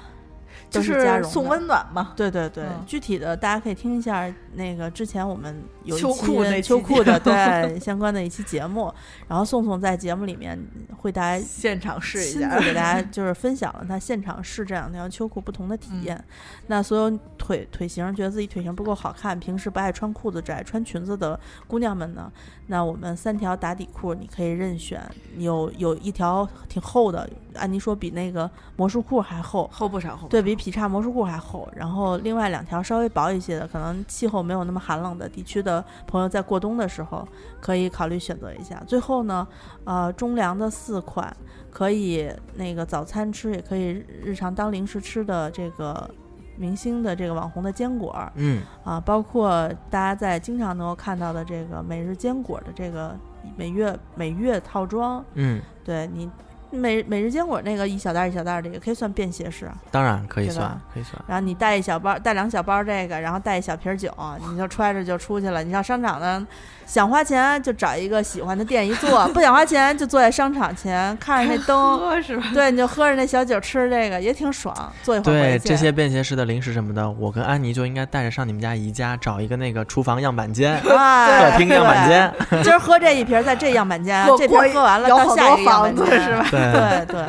就是送温暖嘛。对对对，嗯。具体的大家可以听一下那个之前我们有一秋期秋裤的 对相关的一期节目，然后宋宋在节目里面会大家现场试一下给大家就是分享了他现场试这两条秋裤不同的体嗯验。那所有腿腿型觉得自己腿型不够好看，平时不爱穿裤子只爱穿裙子的姑娘们呢，那我们三条打底裤你可以任选，有有一条挺厚的，按妮说比那个魔术裤还厚，厚不少，厚对比劈叉魔术裤还厚，然后另外两条稍微薄一些的，可能气候没有那么寒冷的地区的朋友，在过冬的时候可以考虑选择一下。最后呢，呃，中粮的四款可以那个早餐吃，也可以日常当零食吃的这个明星的这个网红的坚果儿嗯，啊，包括大家在经常能够看到的这个每日坚果的这个每月每月套装，嗯，对你。每每日坚果那个一小袋儿一小袋儿的也可以算便携式啊，当然可以算吧，可以算。然后你带一小包，带两小包这个，然后带一小瓶酒，你就揣着就出去了。你上商场呢，想花钱就找一个喜欢的店一坐，不想花钱就坐在商场前看着那灯，喝是吧？对，你就喝着那小酒，吃这个也挺爽。坐一会儿对回去这些便携式的零食什么的，我跟安妮就应该带着上你们家宜家找一个那个厨房样板间、啊，客厅样板间。今儿喝这一瓶，在这样板间，过这瓶喝完了有好到下一个房子间，是吧？对，对 对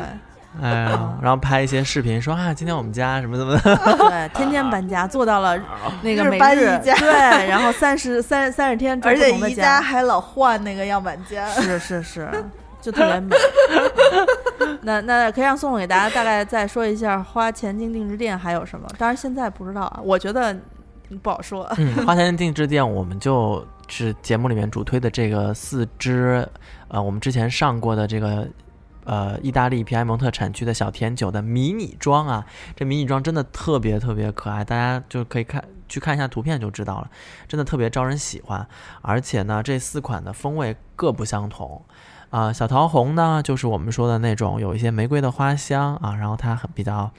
哎呀，然后拍一些视频说啊，今天我们家什么怎么的，对，天天搬家，做到了那个每日搬家对，然后三十三三十天而且宜家还老换那个样板间，是是是，就特别美。那那可以让宋总给大家大概再说一下花钱精定制店还有什么？当然现在不知道啊，我觉得不好说。嗯，花钱定制店，我们就是节目里面主推的这个四支，呃，我们之前上过的这个。呃，意大利皮埃蒙特产区的小甜酒的迷你装啊，这迷你装真的特别特别可爱，大家就可以看去看一下图片就知道了，真的特别招人喜欢。而且呢，这四款的风味各不相同。啊、小桃红呢，就是我们说的那种有一些玫瑰的花香啊，然后它很比较，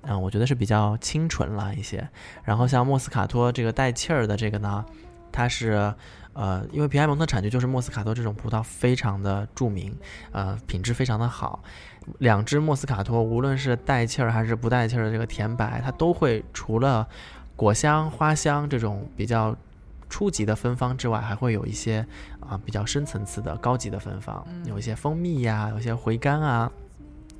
嗯、我觉得是比较清纯了一些。然后像莫斯卡托这个带气儿的这个呢，它是呃，因为皮埃蒙特产区就是莫斯卡托这种葡萄非常的著名，呃，品质非常的好。两支莫斯卡托，无论是带气儿还是不带气儿的这个甜白，它都会除了果香、花香这种比较初级的芬芳之外，还会有一些啊、比较深层次的高级的芬芳，嗯有一些蜂蜜呀，有一些回甘啊。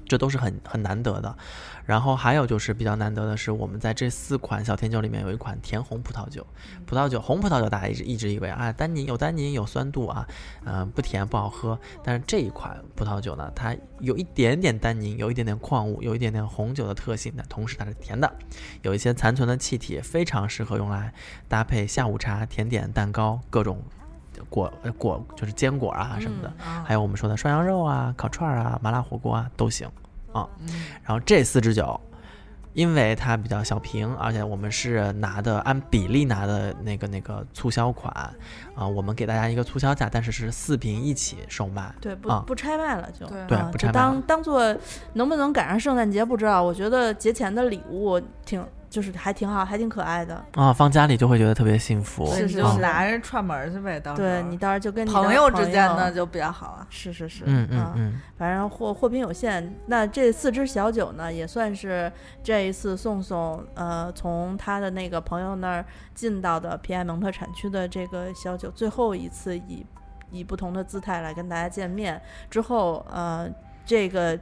这都是很很难得的。然后还有就是比较难得的是，我们在这四款小甜酒里面有一款甜红葡萄酒。葡萄酒红葡萄酒大家一直一直以为啊，单宁有单宁有酸度啊，呃不甜不好喝。但是这一款葡萄酒呢，它有一点点单宁，有一点点矿物，有一点点红酒的特性，但同时它是甜的，有一些残存的气体，非常适合用来搭配下午茶、甜点、蛋糕各种果呃果就是坚果啊什么的。嗯还有我们说的涮羊肉啊、烤串儿啊、麻辣火锅啊都行啊。嗯然后这四支酒，因为它比较小瓶，而且我们是拿的按比例拿的那个那个促销款啊、我们给大家一个促销价，但是是四瓶一起售卖。对，不、啊不拆卖了就。对对啊不拆卖了当当做能不能赶上圣诞节不知道，我觉得节前的礼物挺就是还挺好，还挺可爱的。啊，放家里就会觉得特别幸福。是是是拿着串门儿去呗，到时候对你到时候就跟你朋友之间朋友呢就比较好啊。是是是，嗯嗯反正货货品有限，那这四支小酒呢，也算是这一次宋宋呃从他的那个朋友那儿进到的皮埃蒙特产区的这个小酒最后一次以以不同的姿态来跟大家见面之后，呃，这个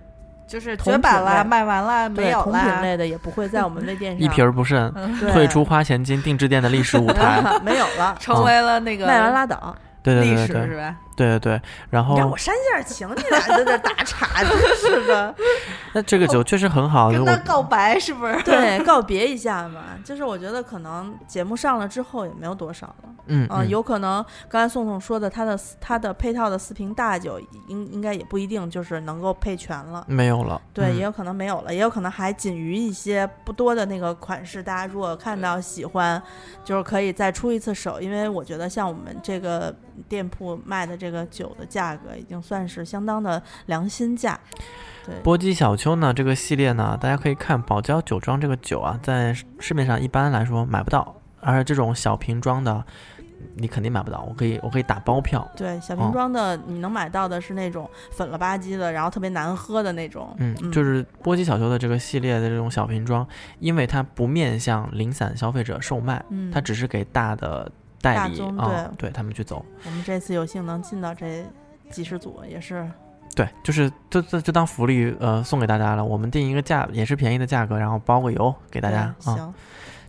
就是绝版了，卖完了，没对同品。类的也不会在我们微店上一瓶儿不剩，退出花钱金定制店的历史舞台。没有了，成为了那个卖完拉倒。对对历对对对史是吧？对对对。然后让我煽一下情，你俩在这打岔，真是的。那这个酒确实很好，我跟他告白是不是？对，告别一下嘛。就是我觉得可能节目上了之后也没有多少了。嗯，有可能刚才宋宋说的，他的他的配套的四瓶大酒，应应该也不一定就是能够配全了。没有了。对，嗯也有可能没有了，也有可能还仅余一些不多的那个款式。大家如果看到喜欢，就是可以再出一次手，因为我觉得像我们这个店铺卖的这个酒的价格，已经算是相当的良心价。对，波姬小丘呢，这个系列呢，大家可以看宝娇酒庄这个酒啊，在市面上一般来说买不到，而这种小瓶装的，你肯定买不到。我可以，我可以打包票。对，小哦瓶装的你能买到的是那种粉了吧唧的，然后特别难喝的那种。嗯，就是波姬小丘的这个系列的这种小瓶装，因为它不面向零散消费者售卖，嗯，它只是给大的代大理啊、宗对对他们去走。我们这次有幸能进到这几十组，也是对，就是就就就当福利呃送给大家了。我们定一个价也是便宜的价格，然后包个邮给大家啊，对行。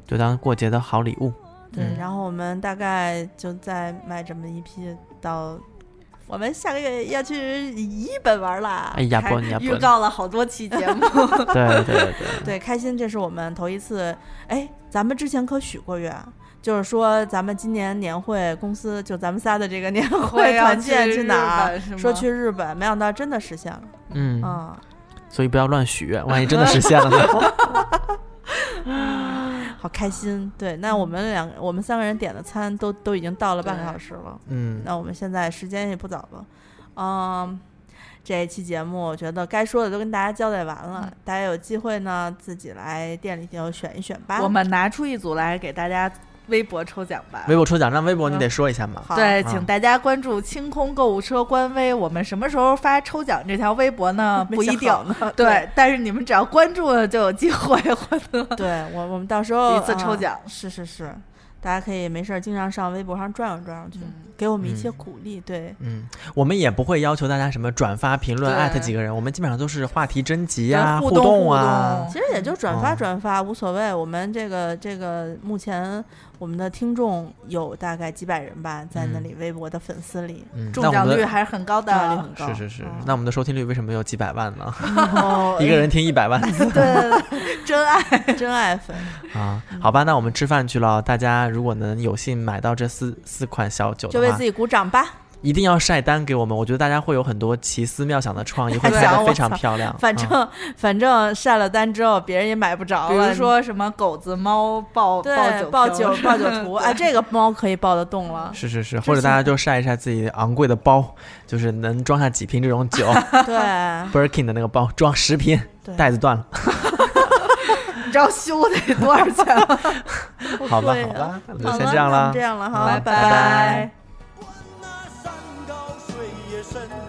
就当过节的好礼物。对，嗯然后我们大概就再卖这么一批到。我们下个月要去日本玩啦！哎呀，还不，你要预，告了好多期节目，对对对。对，开心，这是我们头一次。哎，咱们之前可许过愿，就是说咱们今年年会公司就咱们仨的这个年 会团建去哪儿？说去日本，没想到真的实现了。嗯，嗯，所以不要乱许愿，万一真的实现了呢？好开心。对，那我们两个，我们三个人点的餐都都已经到了半个小时了。嗯，那我们现在时间也不早了，嗯，这一期节目我觉得该说的都跟大家交代完了，嗯大家有机会呢自己来店里就选一选吧。我们拿出一组来给大家微博抽奖吧。微博抽奖，那微博你得说一下嘛。好对，啊请大家关注清空购物车官微。我们什么时候发抽奖这条微博呢？不一定。呢。对，但是你们只要关注了，就有机会获得。对我我们到时候一次抽啊奖是是是，大家可以没事儿经常上微博上转悠转悠去，给我们一些嗯鼓励。对，嗯，我们也不会要求大家什么转发、评论、艾特几个人，我们基本上都是话题征集啊、互动动啊其实也就转发哦转发、无所谓。我们这个这个目前我们的听众有大概几百人吧，在那嗯里微博的粉丝里，嗯，中奖率还是很高的，嗯率的很。高。是是是嗯，那我们的收听率为什么有几百万呢？哦一个人听一百万 对对对真爱，真爱粉，啊？好吧，那我们吃饭去了。大家如果能有幸买到这四四款小酒的话就为自，己鼓掌吧。一定要晒单给我们。我觉得大家会有很多奇思妙想的创意，会非想我操常漂亮。反嗯正反正晒了单之后，别人也买不着了。比如说什么狗子猫抱抱酒抱酒 抱酒图，哎，这个猫可以抱得动了。是是是，或者大家就晒一晒自己昂贵的包，就是能装下几瓶这种酒 对，Birkin 的那个包装十瓶，袋子断了。你知道修得多少钱吗？好吧好吧，那就先这样了就这。样了哈，拜拜拜拜真。